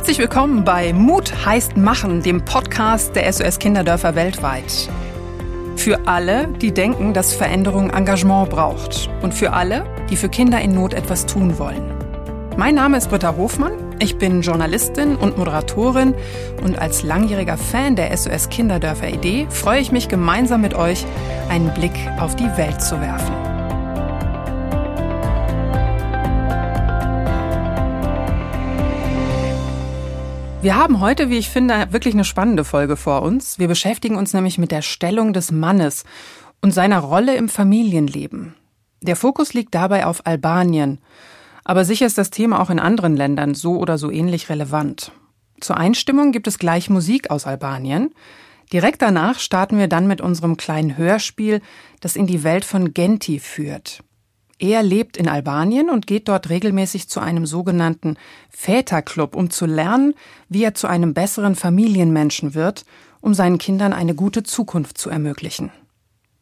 Herzlich willkommen bei Mut heißt Machen, dem Podcast der SOS Kinderdörfer weltweit. Für alle, die denken, dass Veränderung Engagement braucht. Und für alle, die für Kinder in Not etwas tun wollen. Mein Name ist Britta Hofmann. Ich bin Journalistin und Moderatorin und als langjähriger Fan der SOS Kinderdörfer Idee freue ich mich gemeinsam mit euch, einen Blick auf die Welt zu werfen. Wir haben heute, wie ich finde, wirklich eine spannende Folge vor uns. Wir beschäftigen uns nämlich mit der Stellung des Mannes und seiner Rolle im Familienleben. Der Fokus liegt dabei auf Albanien. Aber sicher ist das Thema auch in anderen Ländern so oder so ähnlich relevant. Zur Einstimmung gibt es gleich Musik aus Albanien. Direkt danach starten wir dann mit unserem kleinen Hörspiel, das in die Welt von Genti führt. Er lebt in Albanien und geht dort regelmäßig zu einem sogenannten Väterclub, um zu lernen, wie er zu einem besseren Familienmenschen wird, um seinen Kindern eine gute Zukunft zu ermöglichen.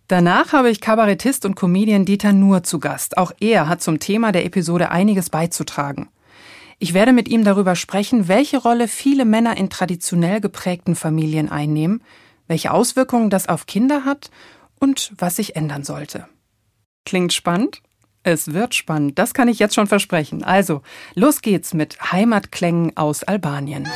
Danach habe ich Kabarettist und Comedian Dieter Nuhr zu Gast. Auch er hat zum Thema der Episode einiges beizutragen. Ich werde mit ihm darüber sprechen, welche Rolle viele Männer in traditionell geprägten Familien einnehmen, welche Auswirkungen das auf Kinder hat und was sich ändern sollte. Klingt spannend? Es wird spannend, das kann ich jetzt schon versprechen. Also, los geht's mit Heimatklängen aus Albanien.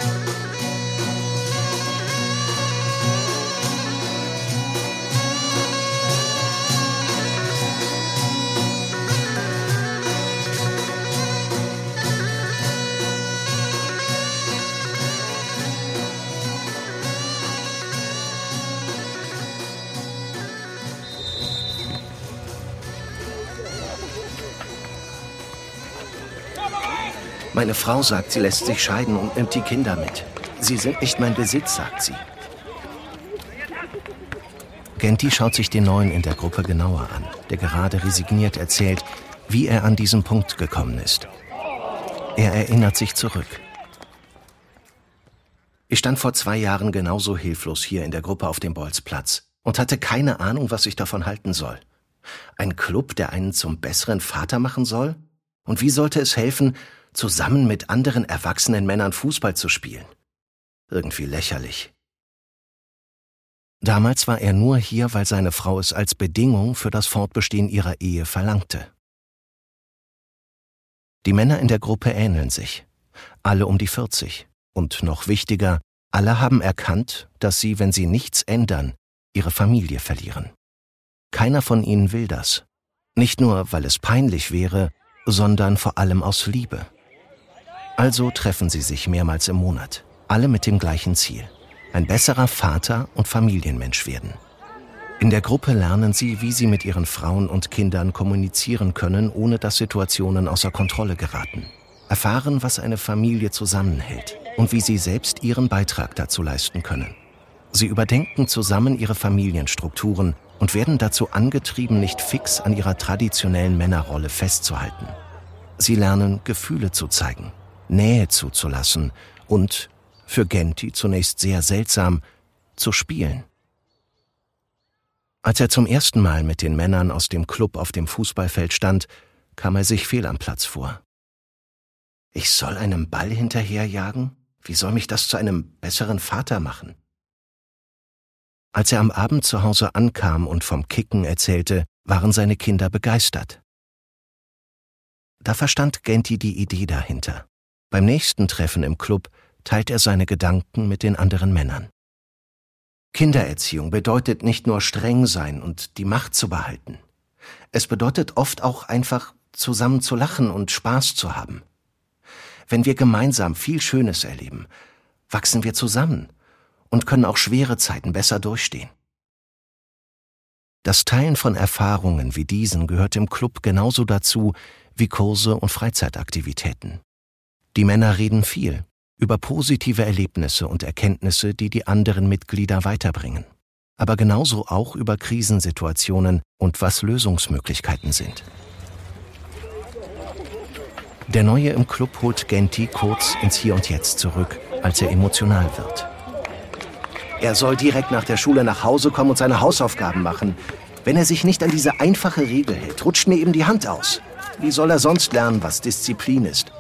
Meine Frau sagt, sie lässt sich scheiden und nimmt die Kinder mit. Sie sind nicht mein Besitz, sagt sie. Genti schaut sich den Neuen in der Gruppe genauer an, der gerade resigniert erzählt, wie er an diesen Punkt gekommen ist. Er erinnert sich zurück. Ich stand vor zwei Jahren genauso hilflos hier in der Gruppe auf dem Bolzplatz und hatte keine Ahnung, was ich davon halten soll. Ein Club, der einen zum besseren Vater machen soll? Und wie sollte es helfen, zusammen mit anderen erwachsenen Männern Fußball zu spielen. Irgendwie lächerlich. Damals war er nur hier, weil seine Frau es als Bedingung für das Fortbestehen ihrer Ehe verlangte. Die Männer in der Gruppe ähneln sich, alle um die 40. Und noch wichtiger, alle haben erkannt, dass sie, wenn sie nichts ändern, ihre Familie verlieren. Keiner von ihnen will das. Nicht nur, weil es peinlich wäre, sondern vor allem aus Liebe. Also treffen sie sich mehrmals im Monat, alle mit dem gleichen Ziel. Ein besserer Vater und Familienmensch werden. In der Gruppe lernen sie, wie sie mit ihren Frauen und Kindern kommunizieren können, ohne dass Situationen außer Kontrolle geraten. Erfahren, was eine Familie zusammenhält und wie sie selbst ihren Beitrag dazu leisten können. Sie überdenken zusammen ihre Familienstrukturen und werden dazu angetrieben, nicht fix an ihrer traditionellen Männerrolle festzuhalten. Sie lernen, Gefühle zu zeigen, Nähe zuzulassen und, für Genti zunächst sehr seltsam, zu spielen. Als er zum ersten Mal mit den Männern aus dem Club auf dem Fußballfeld stand, kam er sich fehl am Platz vor. Ich soll einem Ball hinterherjagen? Wie soll mich das zu einem besseren Vater machen? Als er am Abend zu Hause ankam und vom Kicken erzählte, waren seine Kinder begeistert. Da verstand Genti die Idee dahinter. Beim nächsten Treffen im Club teilt er seine Gedanken mit den anderen Männern. Kindererziehung bedeutet nicht nur streng sein und die Macht zu behalten. Es bedeutet oft auch einfach zusammen zu lachen und Spaß zu haben. Wenn wir gemeinsam viel Schönes erleben, wachsen wir zusammen und können auch schwere Zeiten besser durchstehen. Das Teilen von Erfahrungen wie diesen gehört im Club genauso dazu wie Kurse und Freizeitaktivitäten. Die Männer reden viel über positive Erlebnisse und Erkenntnisse, die die anderen Mitglieder weiterbringen, aber genauso auch über Krisensituationen und was Lösungsmöglichkeiten sind. Der Neue im Club holt Genti kurz ins Hier und Jetzt zurück, als er emotional wird. Er soll direkt nach der Schule nach Hause kommen und seine Hausaufgaben machen. Wenn er sich nicht an diese einfache Regel hält, rutscht mir eben die Hand aus. Wie soll er sonst lernen, was Disziplin ist?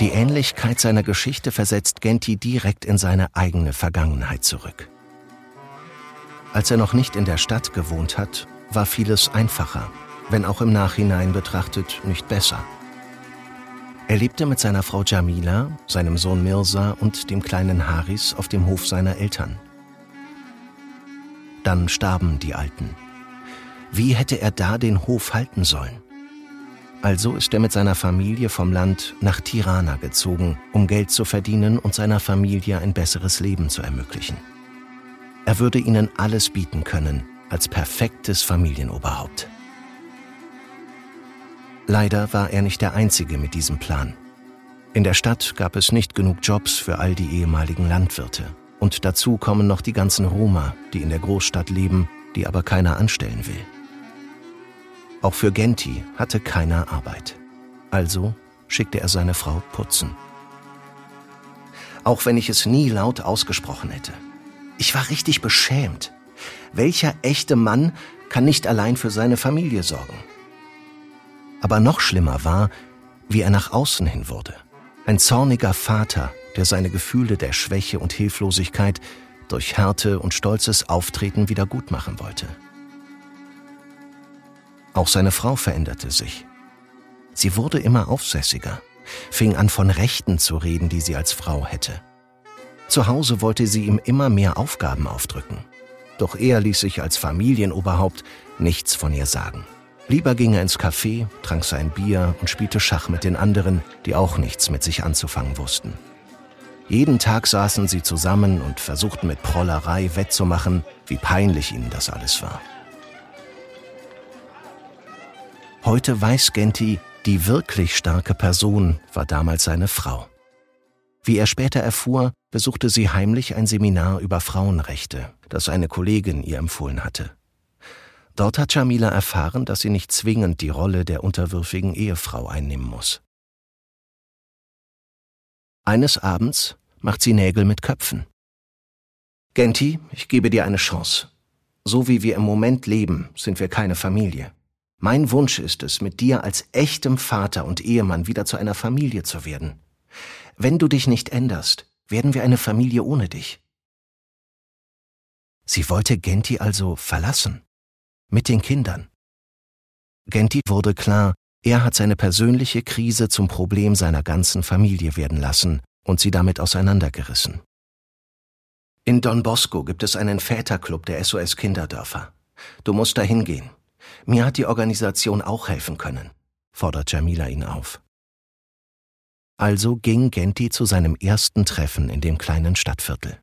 Die Ähnlichkeit seiner Geschichte versetzt Genti direkt in seine eigene Vergangenheit zurück. Als er noch nicht in der Stadt gewohnt hat, war vieles einfacher, wenn auch im Nachhinein betrachtet nicht besser. Er lebte mit seiner Frau Jamila, seinem Sohn Mirza und dem kleinen Haris auf dem Hof seiner Eltern. Dann starben die Alten. Wie hätte er da den Hof halten sollen? Also ist er mit seiner Familie vom Land nach Tirana gezogen, um Geld zu verdienen und seiner Familie ein besseres Leben zu ermöglichen. Er würde ihnen alles bieten können, als perfektes Familienoberhaupt. Leider war er nicht der Einzige mit diesem Plan. In der Stadt gab es nicht genug Jobs für all die ehemaligen Landwirte. Und dazu kommen noch die ganzen Roma, die in der Großstadt leben, die aber keiner anstellen will. Auch für Genti hatte keiner Arbeit. Also schickte er seine Frau putzen. Auch wenn ich es nie laut ausgesprochen hätte. Ich war richtig beschämt. Welcher echte Mann kann nicht allein für seine Familie sorgen? Aber noch schlimmer war, wie er nach außen hin wurde. Ein zorniger Vater, der seine Gefühle der Schwäche und Hilflosigkeit durch Härte und stolzes Auftreten wiedergutmachen wollte. Auch seine Frau veränderte sich. Sie wurde immer aufsässiger, fing an von Rechten zu reden, die sie als Frau hätte. Zu Hause wollte sie ihm immer mehr Aufgaben aufdrücken. Doch er ließ sich als Familienoberhaupt nichts von ihr sagen. Lieber ging er ins Café, trank sein Bier und spielte Schach mit den anderen, die auch nichts mit sich anzufangen wussten. Jeden Tag saßen sie zusammen und versuchten mit Prollerei wettzumachen, wie peinlich ihnen das alles war. Heute weiß Genti, die wirklich starke Person war damals seine Frau. Wie er später erfuhr, besuchte sie heimlich ein Seminar über Frauenrechte, das eine Kollegin ihr empfohlen hatte. Dort hat Jamila erfahren, dass sie nicht zwingend die Rolle der unterwürfigen Ehefrau einnehmen muss. Eines Abends macht sie Nägel mit Köpfen. Genti, ich gebe dir eine Chance. So wie wir im Moment leben, sind wir keine Familie. Mein Wunsch ist es, mit dir als echtem Vater und Ehemann wieder zu einer Familie zu werden. Wenn du dich nicht änderst, werden wir eine Familie ohne dich. Sie wollte Genti also verlassen. Mit den Kindern. Genti wurde klar, er hat seine persönliche Krise zum Problem seiner ganzen Familie werden lassen und sie damit auseinandergerissen. In Don Bosco gibt es einen Väterclub der SOS Kinderdörfer. Du musst da hingehen. Mir hat die Organisation auch helfen können, fordert Jamila ihn auf. Also ging Genti zu seinem ersten Treffen in dem kleinen Stadtviertel.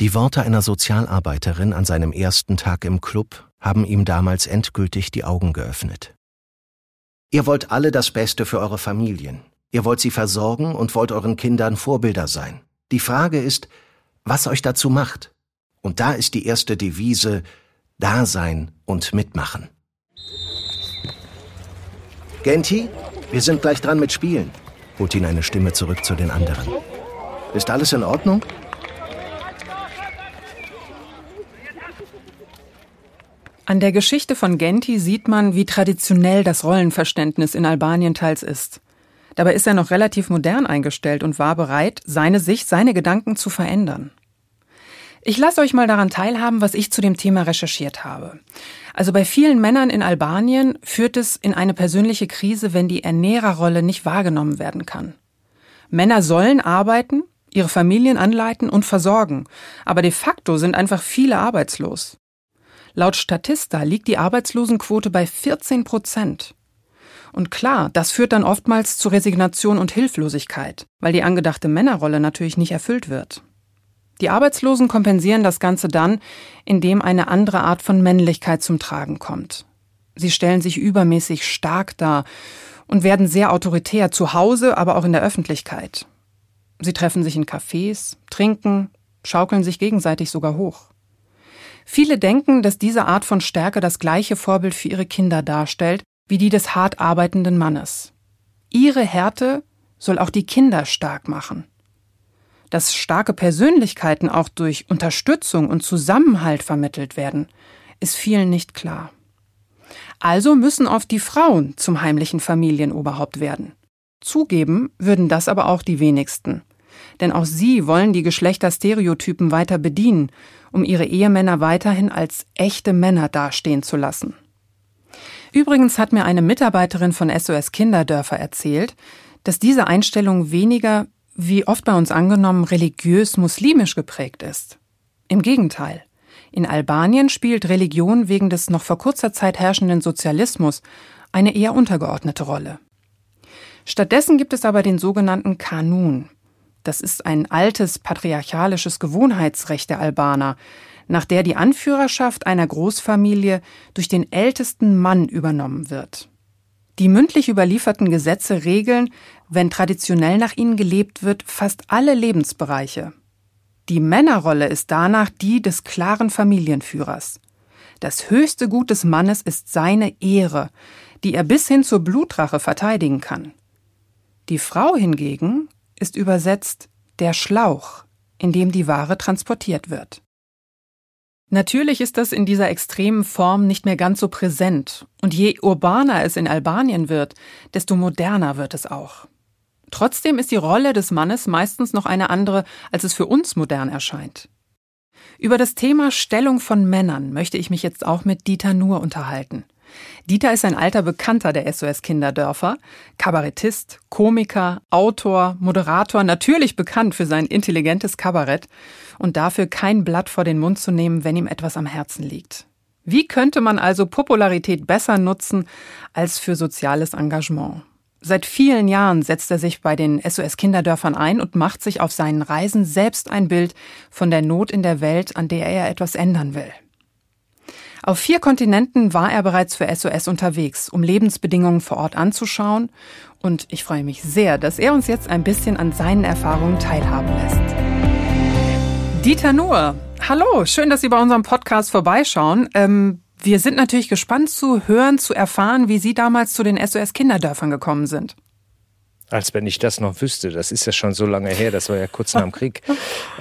Die Worte einer Sozialarbeiterin an seinem ersten Tag im Club haben ihm damals endgültig die Augen geöffnet. Ihr wollt alle das Beste für eure Familien. Ihr wollt sie versorgen und wollt euren Kindern Vorbilder sein. Die Frage ist, was euch dazu macht. Und da ist die erste Devise Dasein und Mitmachen. Genti, wir sind gleich dran mit Spielen, holt ihn eine Stimme zurück zu den anderen. Ist alles in Ordnung? An der Geschichte von Genti sieht man, wie traditionell das Rollenverständnis in Albanien teils ist. Dabei ist er noch relativ modern eingestellt und war bereit, seine Sicht, seine Gedanken zu verändern. Ich lasse euch mal daran teilhaben, was ich zu dem Thema recherchiert habe. Also bei vielen Männern in Albanien führt es in eine persönliche Krise, wenn die Ernährerrolle nicht wahrgenommen werden kann. Männer sollen arbeiten, ihre Familien anleiten und versorgen, aber de facto sind einfach viele arbeitslos. Laut Statista liegt die Arbeitslosenquote bei 14 Prozent. Und klar, das führt dann oftmals zu Resignation und Hilflosigkeit, weil die angedachte Männerrolle natürlich nicht erfüllt wird. Die Arbeitslosen kompensieren das Ganze dann, indem eine andere Art von Männlichkeit zum Tragen kommt. Sie stellen sich übermäßig stark dar und werden sehr autoritär zu Hause, aber auch in der Öffentlichkeit. Sie treffen sich in Cafés, trinken, schaukeln sich gegenseitig sogar hoch. Viele denken, dass diese Art von Stärke das gleiche Vorbild für ihre Kinder darstellt wie die des hart arbeitenden Mannes. Ihre Härte soll auch die Kinder stark machen. Dass starke Persönlichkeiten auch durch Unterstützung und Zusammenhalt vermittelt werden, ist vielen nicht klar. Also müssen oft die Frauen zum heimlichen Familienoberhaupt werden. Zugeben würden das aber auch die wenigsten. Denn auch sie wollen die Geschlechterstereotypen weiter bedienen, um ihre Ehemänner weiterhin als echte Männer dastehen zu lassen. Übrigens hat mir eine Mitarbeiterin von SOS Kinderdörfer erzählt, dass diese Einstellung weniger, wie oft bei uns angenommen, religiös-muslimisch geprägt ist. Im Gegenteil. In Albanien spielt Religion wegen des noch vor kurzer Zeit herrschenden Sozialismus eine eher untergeordnete Rolle. Stattdessen gibt es aber den sogenannten Kanun. Das ist ein altes patriarchalisches Gewohnheitsrecht der Albaner, nach der die Anführerschaft einer Großfamilie durch den ältesten Mann übernommen wird. Die mündlich überlieferten Gesetze regeln, wenn traditionell nach ihnen gelebt wird, fast alle Lebensbereiche. Die Männerrolle ist danach die des klaren Familienführers. Das höchste Gut des Mannes ist seine Ehre, die er bis hin zur Blutrache verteidigen kann. Die Frau hingegen ist übersetzt der Schlauch, in dem die Ware transportiert wird. Natürlich ist das in dieser extremen Form nicht mehr ganz so präsent, und je urbaner es in Albanien wird, desto moderner wird es auch. Trotzdem ist die Rolle des Mannes meistens noch eine andere, als es für uns modern erscheint. Über das Thema Stellung von Männern möchte ich mich jetzt auch mit Dieter Nuhr unterhalten. Dieter ist ein alter Bekannter der SOS Kinderdörfer, Kabarettist, Komiker, Autor, Moderator, natürlich bekannt für sein intelligentes Kabarett und dafür kein Blatt vor den Mund zu nehmen, wenn ihm etwas am Herzen liegt. Wie könnte man also Popularität besser nutzen als für soziales Engagement? Seit vielen Jahren setzt er sich bei den SOS Kinderdörfern ein und macht sich auf seinen Reisen selbst ein Bild von der Not in der Welt, an der er etwas ändern will. Auf vier Kontinenten war er bereits für SOS unterwegs, um Lebensbedingungen vor Ort anzuschauen. Und ich freue mich sehr, dass er uns jetzt ein bisschen an seinen Erfahrungen teilhaben lässt. Dieter Nuhr, hallo, schön, dass Sie bei unserem Podcast vorbeischauen. Ähm, wir sind natürlich gespannt zu hören, zu erfahren, wie Sie damals zu den SOS Kinderdörfern gekommen sind. Als wenn ich das noch wüsste. Das ist ja schon so lange her, das war ja kurz nach dem Krieg.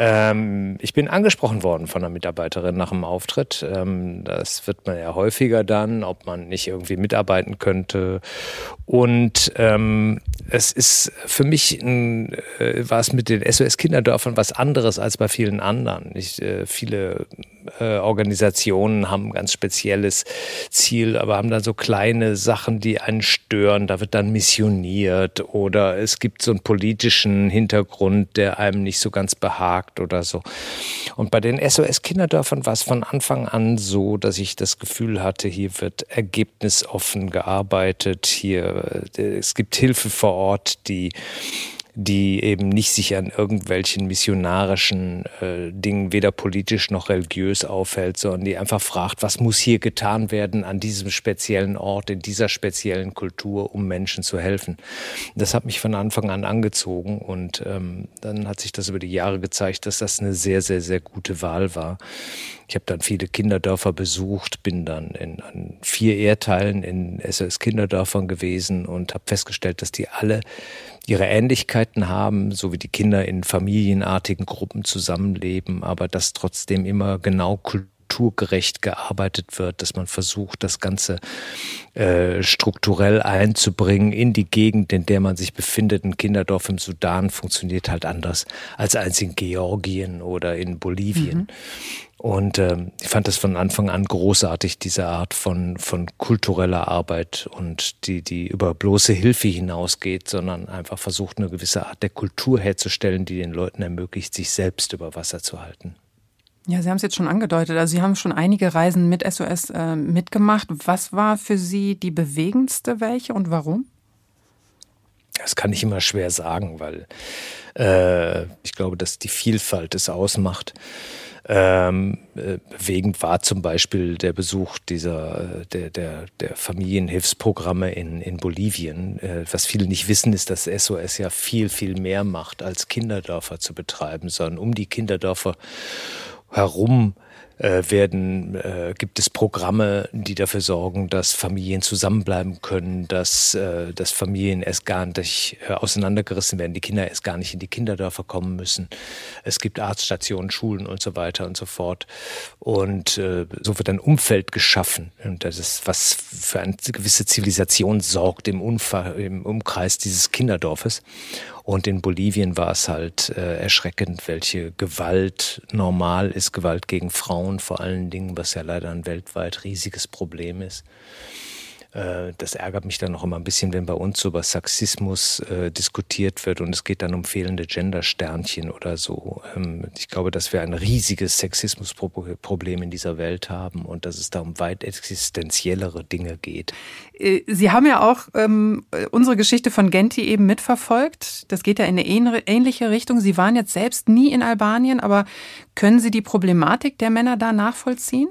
Ähm, ich bin angesprochen worden von einer Mitarbeiterin nach dem Auftritt. Ähm, das wird man ja häufiger dann, ob man nicht irgendwie mitarbeiten könnte. Und ähm, es ist für mich ein, äh, war es mit den SOS Kinderdörfern was anderes als bei vielen anderen. Ich, äh, viele äh, Organisationen haben ein ganz spezielles Ziel, aber haben dann so kleine Sachen, die einen stören. Da wird dann missioniert oder es gibt so einen politischen Hintergrund, der einem nicht so ganz behagt oder so. Und bei den SOS-Kinderdörfern war es von Anfang an so, dass ich das Gefühl hatte, hier wird ergebnisoffen gearbeitet, hier äh, es gibt Hilfe vor Ort, die die eben nicht sich an irgendwelchen missionarischen äh, Dingen weder politisch noch religiös aufhält, sondern die einfach fragt, was muss hier getan werden an diesem speziellen Ort, in dieser speziellen Kultur, um Menschen zu helfen. Das hat mich von Anfang an angezogen und ähm, dann hat sich das über die Jahre gezeigt, dass das eine sehr, sehr, sehr gute Wahl war. Ich habe dann viele Kinderdörfer besucht, bin dann in, an vier Erdteilen in SOS Kinderdörfern gewesen und habe festgestellt, dass die alle ihre Ähnlichkeiten haben, so wie die Kinder in familienartigen Gruppen zusammenleben, aber dass trotzdem immer genau kulturgerecht gearbeitet wird, dass man versucht, das Ganze äh, strukturell einzubringen in die Gegend, in der man sich befindet. Ein Kinderdorf im Sudan funktioniert halt anders als eins in Georgien oder in Bolivien. Mhm. Und ähm, ich fand das von Anfang an großartig, diese Art von, von kultureller Arbeit und die, die über bloße Hilfe hinausgeht, sondern einfach versucht, eine gewisse Art der Kultur herzustellen, die den Leuten ermöglicht, sich selbst über Wasser zu halten. Ja, Sie haben es jetzt schon angedeutet. Also Sie haben schon einige Reisen mit SOS äh, mitgemacht. Was war für Sie die bewegendste welche und warum? Das kann ich immer schwer sagen, weil äh, ich glaube, dass die Vielfalt es ausmacht. Ähm, äh, bewegend war zum Beispiel der Besuch dieser der, der, der Familienhilfsprogramme in, in Bolivien. Äh, was viele nicht wissen, ist, dass SOS ja viel, viel mehr macht, als Kinderdörfer zu betreiben, sondern um die Kinderdörfer herum äh, werden, äh, gibt es Programme, die dafür sorgen, dass Familien zusammenbleiben können, dass, äh, dass Familien erst gar nicht äh, auseinandergerissen werden, die Kinder erst gar nicht in die Kinderdörfer kommen müssen. Es gibt Arztstationen, Schulen und so weiter und so fort. Und äh, so wird ein Umfeld geschaffen. Und das ist, was für eine gewisse Zivilisation sorgt im, Umfa im Umkreis dieses Kinderdorfes. Und in Bolivien war es halt äh, erschreckend, welche Gewalt normal ist, Gewalt gegen Frauen vor allen Dingen, was ja leider ein weltweit riesiges Problem ist. Äh, das ärgert mich dann noch immer ein bisschen, wenn bei uns über Sexismus äh, diskutiert wird und es geht dann um fehlende Gendersternchen oder so. Ähm, ich glaube, dass wir ein riesiges Sexismusproblem in dieser Welt haben und dass es da um weit existenziellere Dinge geht. Äh, Sie haben ja auch ähm, unsere Geschichte von Genti eben mitverfolgt. Das geht ja in eine ähnliche Richtung. Sie waren jetzt selbst nie in Albanien, aber können Sie die Problematik der Männer da nachvollziehen?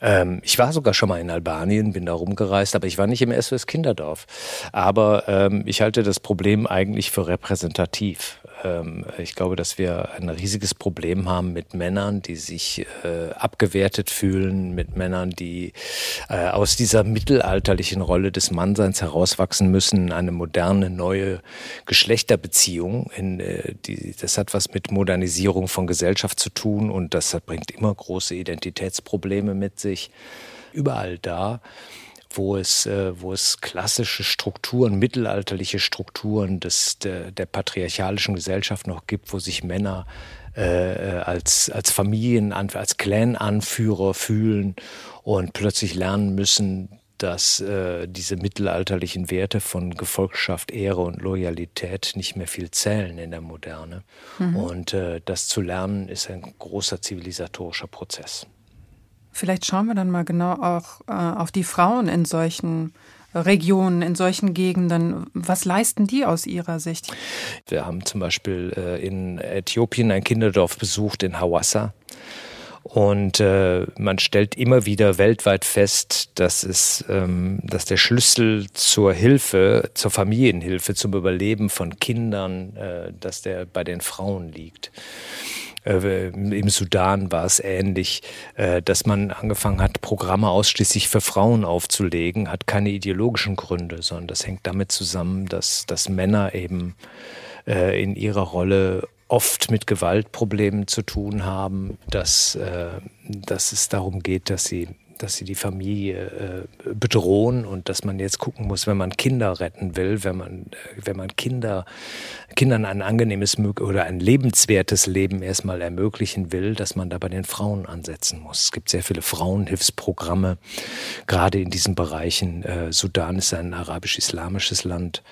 Ähm, ich war sogar schon mal in Albanien, bin da rumgereist, aber ich war nicht im SOS Kinderdorf. Aber ähm, ich halte das Problem eigentlich für repräsentativ. Ähm, ich glaube, dass wir ein riesiges Problem haben mit Männern, die sich äh, abgewertet fühlen, mit Männern, die äh, aus dieser mittelalterlichen Rolle des Mannseins herauswachsen müssen, eine moderne, neue Geschlechterbeziehung. In, äh, das hat was mit Modernisierung von Gesellschaft zu tun und das bringt immer große Identitätsprobleme mit sich. Überall da wo es, äh, wo es klassische Strukturen, mittelalterliche Strukturen des, der, der patriarchalischen Gesellschaft noch gibt, wo sich Männer äh, als, als Familien, als Clan-Anführer fühlen und plötzlich lernen müssen, dass äh, diese mittelalterlichen Werte von Gefolgschaft, Ehre und Loyalität nicht mehr viel zählen in der Moderne. Mhm. Und äh, das zu lernen ist ein großer zivilisatorischer Prozess. Vielleicht schauen wir dann mal genau auch äh, auf die Frauen in solchen Regionen, in solchen Gegenden. Was leisten die aus Ihrer Sicht? Wir haben zum Beispiel äh, in Äthiopien ein Kinderdorf besucht in Hawassa. Und äh, man stellt immer wieder weltweit fest, dass es, ähm, dass der Schlüssel zur Hilfe, zur Familienhilfe, zum Überleben von Kindern, äh, dass der bei den Frauen liegt. Äh, Im Sudan war es ähnlich, äh, dass man angefangen hat, Programme ausschließlich für Frauen aufzulegen, hat keine ideologischen Gründe, sondern das hängt damit zusammen, dass, dass Männer eben äh, in ihrer Rolle oft mit Gewaltproblemen zu tun haben, dass, dass es darum geht, dass sie dass sie die Familie äh, bedrohen und dass man jetzt gucken muss, wenn man Kinder retten will, wenn man, äh, wenn man Kinder, Kindern ein angenehmes oder ein lebenswertes Leben erstmal ermöglichen will, dass man da bei den Frauen ansetzen muss. Es gibt sehr viele Frauenhilfsprogramme, gerade in diesen Bereichen. Äh, Sudan ist ein arabisch-islamisches Land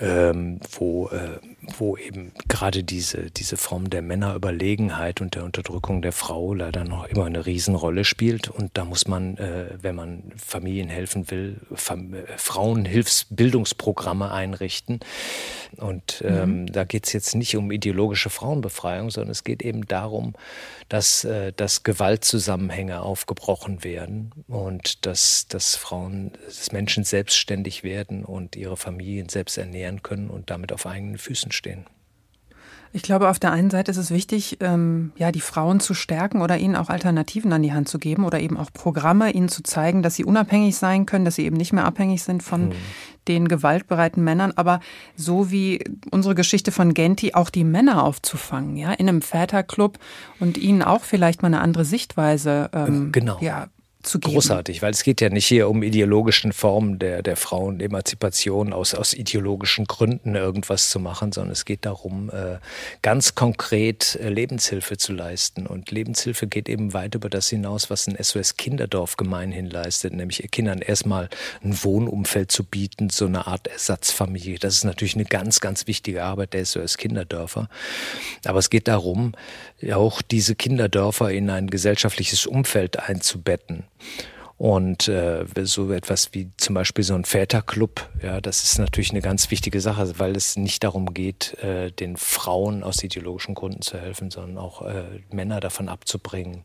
ähm, wo, äh, wo eben gerade diese, diese Form der Männerüberlegenheit und der Unterdrückung der Frau leider noch immer eine Riesenrolle spielt. Und da muss man, äh, wenn man Familien helfen will, Fam äh, Frauenhilfsbildungsprogramme einrichten. Und ähm, mhm. da geht es jetzt nicht um ideologische Frauenbefreiung, sondern es geht eben darum, dass, äh, dass Gewaltzusammenhänge aufgebrochen werden und dass, dass Frauen, dass Menschen selbstständig werden und ihre Familien selbst ernähren können und damit auf eigenen Füßen stehen. Ich glaube, auf der einen Seite ist es wichtig, ähm, ja, die Frauen zu stärken oder ihnen auch Alternativen an die Hand zu geben oder eben auch Programme, ihnen zu zeigen, dass sie unabhängig sein können, dass sie eben nicht mehr abhängig sind von mhm. den gewaltbereiten Männern. Aber so wie unsere Geschichte von Genti, auch die Männer aufzufangen, ja, in einem Väterclub und ihnen auch vielleicht mal eine andere Sichtweise ähm, genau. ja, zu geben. Großartig, weil es geht ja nicht hier um ideologischen Formen der, der Frauenemanzipation aus, aus ideologischen Gründen irgendwas zu machen, sondern es geht darum, äh, ganz konkret äh, Lebenshilfe zu leisten. Und Lebenshilfe geht eben weit über das hinaus, was ein SOS Kinderdorf gemeinhin leistet, nämlich Kindern erstmal ein Wohnumfeld zu bieten, so eine Art Ersatzfamilie. Das ist natürlich eine ganz, ganz wichtige Arbeit der SOS Kinderdörfer. Aber es geht darum, auch diese Kinderdörfer in ein gesellschaftliches Umfeld einzubetten. Und äh, so etwas wie zum Beispiel so ein Väterclub, ja, das ist natürlich eine ganz wichtige Sache, weil es nicht darum geht, äh, den Frauen aus ideologischen Gründen zu helfen, sondern auch äh, Männer davon abzubringen,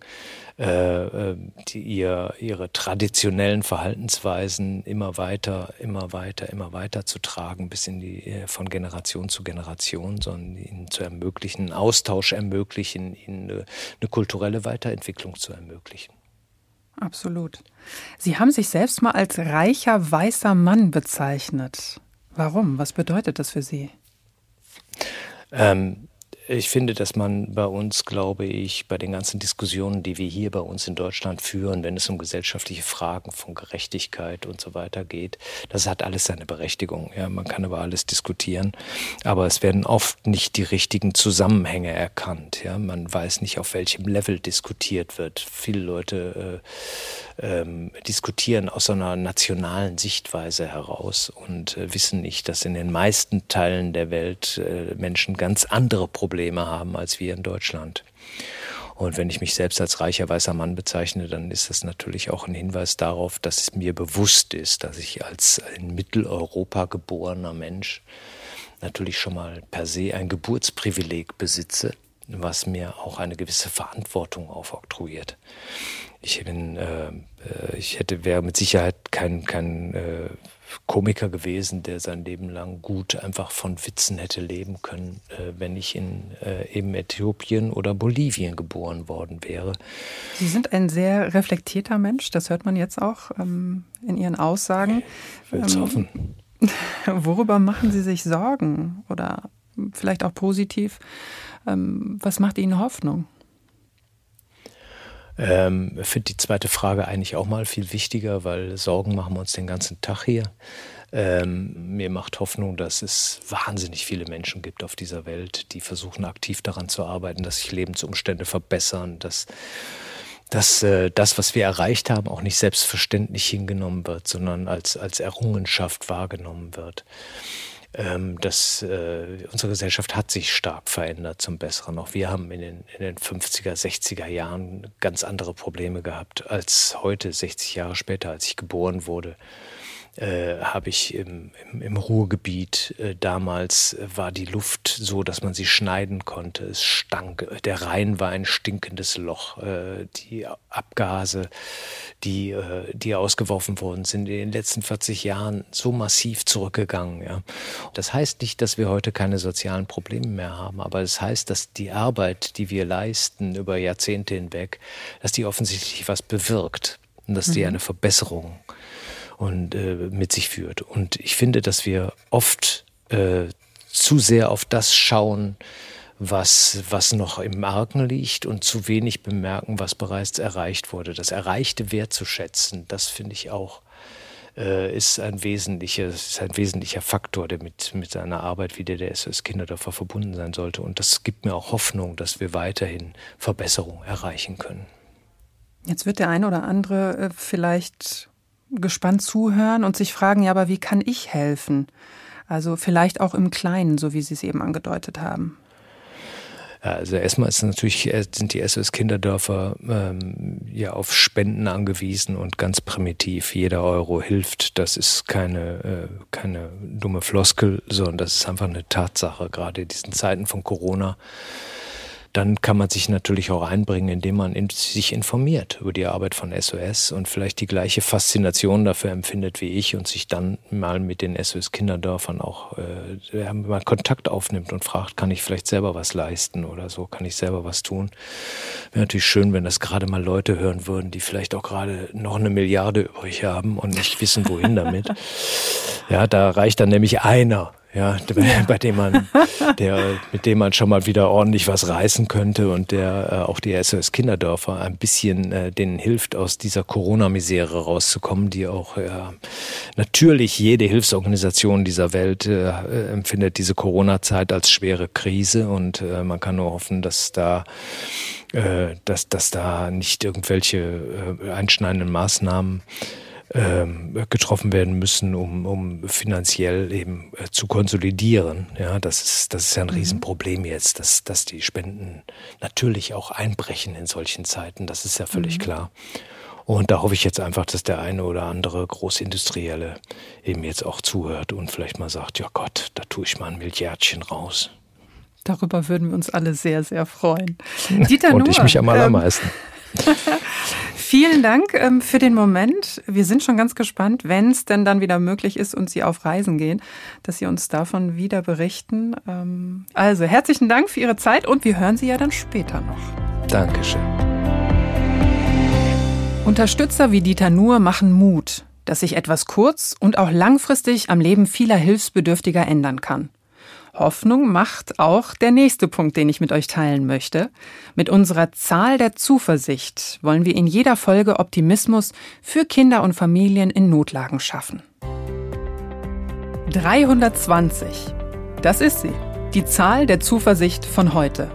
äh, äh, die ihr, ihre traditionellen Verhaltensweisen immer weiter, immer weiter, immer weiter zu tragen, bis in die äh, von Generation zu Generation, sondern ihnen zu ermöglichen, Austausch ermöglichen, ihnen eine, eine kulturelle Weiterentwicklung zu ermöglichen. Absolut. Sie haben sich selbst mal als reicher weißer Mann bezeichnet. Warum? Was bedeutet das für Sie? Ähm, ich finde, dass man bei uns, glaube ich, bei den ganzen Diskussionen, die wir hier bei uns in Deutschland führen, wenn es um gesellschaftliche Fragen von Gerechtigkeit und so weiter geht, das hat alles seine Berechtigung. Ja, man kann über alles diskutieren, aber es werden oft nicht die richtigen Zusammenhänge erkannt. Ja, man weiß nicht, auf welchem Level diskutiert wird. Viele Leute äh, ähm, diskutieren aus einer nationalen Sichtweise heraus und äh, wissen nicht, dass in den meisten Teilen der Welt äh, Menschen ganz andere Probleme Probleme haben als wir in Deutschland. Und wenn ich mich selbst als reicher weißer Mann bezeichne, dann ist das natürlich auch ein Hinweis darauf, dass es mir bewusst ist, dass ich als in Mitteleuropa geborener Mensch natürlich schon mal per se ein Geburtsprivileg besitze, was mir auch eine gewisse Verantwortung aufoktroyiert. Ich bin, äh, äh ich hätte, wäre mit Sicherheit kein, kein äh, Komiker gewesen, der sein Leben lang gut einfach von Witzen hätte leben können, äh, wenn ich in äh, eben Äthiopien oder Bolivien geboren worden wäre. Sie sind ein sehr reflektierter Mensch, das hört man jetzt auch ähm, in Ihren Aussagen. Ich will es ähm, hoffen. Worüber machen Sie sich Sorgen oder vielleicht auch positiv? Ähm, was macht Ihnen Hoffnung? Ähm, finde die zweite Frage eigentlich auch mal viel wichtiger, weil Sorgen machen wir uns den ganzen Tag hier. Ähm, mir macht Hoffnung, dass es wahnsinnig viele Menschen gibt auf dieser Welt, die versuchen aktiv daran zu arbeiten, dass sich Lebensumstände verbessern, dass, dass äh, das, was wir erreicht haben, auch nicht selbstverständlich hingenommen wird, sondern als, als Errungenschaft wahrgenommen wird ähm, dass äh, unsere Gesellschaft hat sich stark verändert zum Besseren. Auch wir haben in den, in den 50er, 60er Jahren ganz andere Probleme gehabt als heute, 60 Jahre später, als ich geboren wurde äh, habe ich im, im, im Ruhrgebiet äh, damals war die Luft so, dass man sie schneiden konnte. Es stank. Der Rhein war ein stinkendes Loch. Äh, die Abgase, die, äh, die ausgeworfen worden sind, in den letzten 40 Jahren so massiv zurückgegangen. Ja. Das heißt nicht, dass wir heute keine sozialen Probleme mehr haben, aber es das heißt, dass die Arbeit, die wir leisten über Jahrzehnte hinweg, dass die offensichtlich was bewirkt und dass die mhm. eine Verbesserung und äh, mit sich führt. Und ich finde, dass wir oft äh, zu sehr auf das schauen, was, was noch im Argen liegt und zu wenig bemerken, was bereits erreicht wurde. Das Erreichte wertzuschätzen, das finde ich auch äh, ist, ein wesentlicher, ist ein wesentlicher Faktor, der mit, mit seiner Arbeit wie der der SOS Kinderdörfer verbunden sein sollte. Und das gibt mir auch Hoffnung, dass wir weiterhin Verbesserungen erreichen können. Jetzt wird der eine oder andere äh, vielleicht gespannt zuhören und sich fragen, ja, aber wie kann ich helfen? Also vielleicht auch im Kleinen, so wie Sie es eben angedeutet haben. Also erstmal ist natürlich, äh, sind die SOS-Kinderdörfer ähm, ja auf Spenden angewiesen und ganz primitiv. Jeder Euro hilft. Das ist keine, äh, keine dumme Floskel, sondern das ist einfach eine Tatsache, gerade in diesen Zeiten von Corona dann kann man sich natürlich auch einbringen, indem man in, sich informiert über die Arbeit von SOS und vielleicht die gleiche Faszination dafür empfindet wie ich und sich dann mal mit den SOS-Kinderdörfern auch äh, mal Kontakt aufnimmt und fragt, kann ich vielleicht selber was leisten oder so, kann ich selber was tun. Wäre natürlich schön, wenn das gerade mal Leute hören würden, die vielleicht auch gerade noch eine Milliarde übrig haben und nicht wissen, wohin damit. Ja, da reicht dann nämlich einer ja, bei dem man, der, mit dem man schon mal wieder ordentlich was reißen könnte und der äh, auch die SOS Kinderdörfer ein bisschen äh, denen hilft, aus dieser Corona-Misere rauszukommen, die auch äh, natürlich jede Hilfsorganisation dieser Welt äh, empfindet diese Corona-Zeit als schwere Krise und äh, man kann nur hoffen, dass da äh, dass, dass da nicht irgendwelche äh, einschneidenden Maßnahmen getroffen werden müssen, um, um finanziell eben äh, zu konsolidieren. Ja, das ist, das ist ja ein mhm. Riesenproblem jetzt, dass, dass die Spenden natürlich auch einbrechen in solchen Zeiten. Das ist ja völlig mhm. klar. Und da hoffe ich jetzt einfach, dass der eine oder andere Großindustrielle eben jetzt auch zuhört und vielleicht mal sagt, ja Gott, da tue ich mal ein Milliardchen raus. Darüber würden wir uns alle sehr, sehr freuen. Dieter und Nuhr, ich mich am ähm, allermeisten. Vielen Dank ähm, für den Moment. Wir sind schon ganz gespannt, wenn es denn dann wieder möglich ist und Sie auf Reisen gehen, dass Sie uns davon wieder berichten. Ähm, also herzlichen Dank für Ihre Zeit und wir hören Sie ja dann später noch. Dankeschön. Unterstützer wie Dieter Nuhr machen Mut, dass sich etwas kurz- und auch langfristig am Leben vieler Hilfsbedürftiger ändern kann. Hoffnung macht auch der nächste Punkt, den ich mit euch teilen möchte. Mit unserer Zahl der Zuversicht wollen wir in jeder Folge Optimismus für Kinder und Familien in Notlagen schaffen. 320. Das ist sie. Die Zahl der Zuversicht von heute.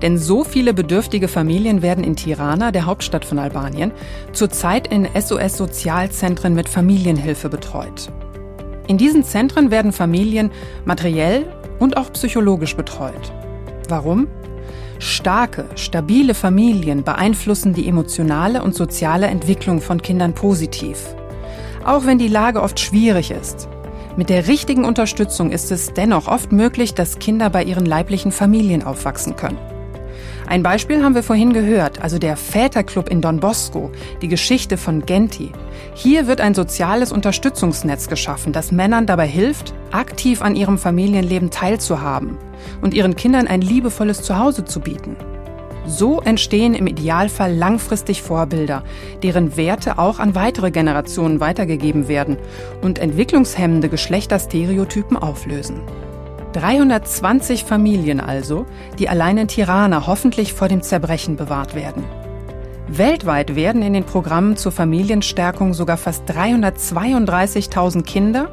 Denn so viele bedürftige Familien werden in Tirana, der Hauptstadt von Albanien, zurzeit in SOS-Sozialzentren mit Familienhilfe betreut. In diesen Zentren werden Familien materiell und auch psychologisch betreut. Warum? Starke, stabile Familien beeinflussen die emotionale und soziale Entwicklung von Kindern positiv. Auch wenn die Lage oft schwierig ist. Mit der richtigen Unterstützung ist es dennoch oft möglich, dass Kinder bei ihren leiblichen Familien aufwachsen können. Ein Beispiel haben wir vorhin gehört, also der Väterclub in Don Bosco, die Geschichte von Genti. Hier wird ein soziales Unterstützungsnetz geschaffen, das Männern dabei hilft, aktiv an ihrem Familienleben teilzuhaben und ihren Kindern ein liebevolles Zuhause zu bieten. So entstehen im Idealfall langfristig Vorbilder, deren Werte auch an weitere Generationen weitergegeben werden und entwicklungshemmende Geschlechterstereotypen auflösen. 320 Familien also, die allein in Tirana hoffentlich vor dem Zerbrechen bewahrt werden. Weltweit werden in den Programmen zur Familienstärkung sogar fast 332.000 Kinder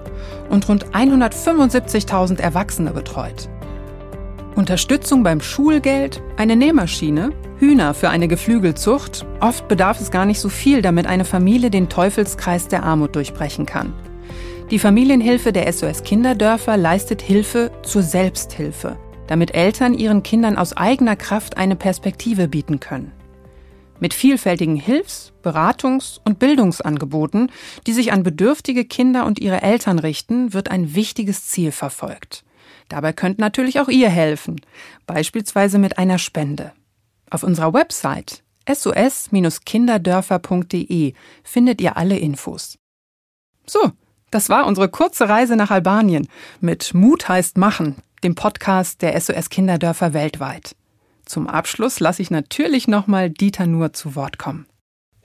und rund 175.000 Erwachsene betreut. Unterstützung beim Schulgeld, eine Nähmaschine, Hühner für eine Geflügelzucht, oft bedarf es gar nicht so viel, damit eine Familie den Teufelskreis der Armut durchbrechen kann. Die Familienhilfe der SOS Kinderdörfer leistet Hilfe zur Selbsthilfe, damit Eltern ihren Kindern aus eigener Kraft eine Perspektive bieten können. Mit vielfältigen Hilfs-, Beratungs- und Bildungsangeboten, die sich an bedürftige Kinder und ihre Eltern richten, wird ein wichtiges Ziel verfolgt. Dabei könnt natürlich auch ihr helfen, beispielsweise mit einer Spende. Auf unserer Website sos-kinderdörfer.de findet ihr alle Infos. So, das war unsere kurze Reise nach Albanien mit Mut heißt Machen, dem Podcast der SOS Kinderdörfer weltweit. Zum Abschluss lasse ich natürlich nochmal Dieter Nuhr zu Wort kommen.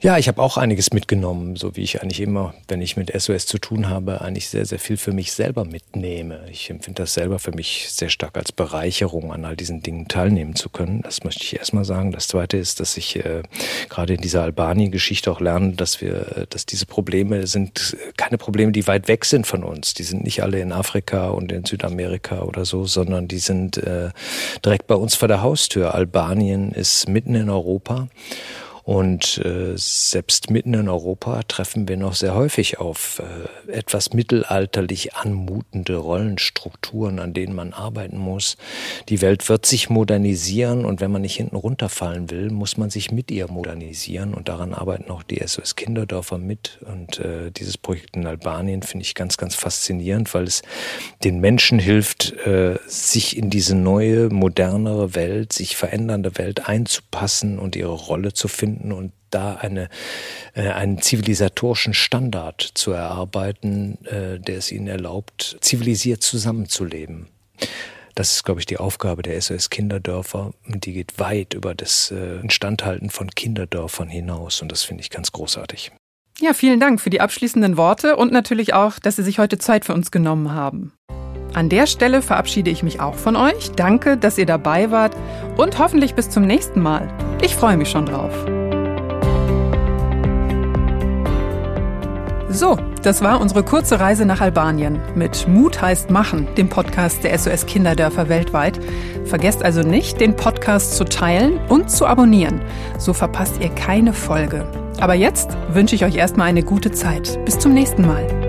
Ja, ich habe auch einiges mitgenommen, so wie ich eigentlich immer, wenn ich mit SOS zu tun habe, eigentlich sehr, sehr viel für mich selber mitnehme. Ich empfinde das selber für mich sehr stark als Bereicherung, an all diesen Dingen teilnehmen zu können. Das möchte ich erstmal sagen. Das Zweite ist, dass ich äh, gerade in dieser Albanien-Geschichte auch lerne, dass wir, dass diese Probleme sind keine Probleme, die weit weg sind von uns. Die sind nicht alle in Afrika und in Südamerika oder so, sondern die sind äh, direkt bei uns vor der Haustür. Albanien ist mitten in Europa. Und äh, selbst mitten in Europa treffen wir noch sehr häufig auf äh, etwas mittelalterlich anmutende Rollenstrukturen, an denen man arbeiten muss. Die Welt wird sich modernisieren und wenn man nicht hinten runterfallen will, muss man sich mit ihr modernisieren. Und daran arbeiten auch die SOS Kinderdörfer mit. Und äh, dieses Projekt in Albanien finde ich ganz, ganz faszinierend, weil es den Menschen hilft, äh, sich in diese neue, modernere Welt, sich verändernde Welt einzupassen und ihre Rolle zu finden finden und da eine, äh, einen zivilisatorischen Standard zu erarbeiten, äh, der es ihnen erlaubt, zivilisiert zusammenzuleben. Das ist, glaube ich, die Aufgabe der SOS Kinderdörfer. Die geht weit über das äh, Instandhalten von Kinderdörfern hinaus. Und das finde ich ganz großartig. Ja, vielen Dank für die abschließenden Worte und natürlich auch, dass Sie sich heute Zeit für uns genommen haben. An der Stelle verabschiede ich mich auch von euch. Danke, dass ihr dabei wart und hoffentlich bis zum nächsten Mal. Ich freue mich schon drauf. So, das war unsere kurze Reise nach Albanien mit Mut heißt Machen, dem Podcast der SOS Kinderdörfer weltweit. Vergesst also nicht, den Podcast zu teilen und zu abonnieren. So verpasst ihr keine Folge. Aber jetzt wünsche ich euch erstmal eine gute Zeit. Bis zum nächsten Mal.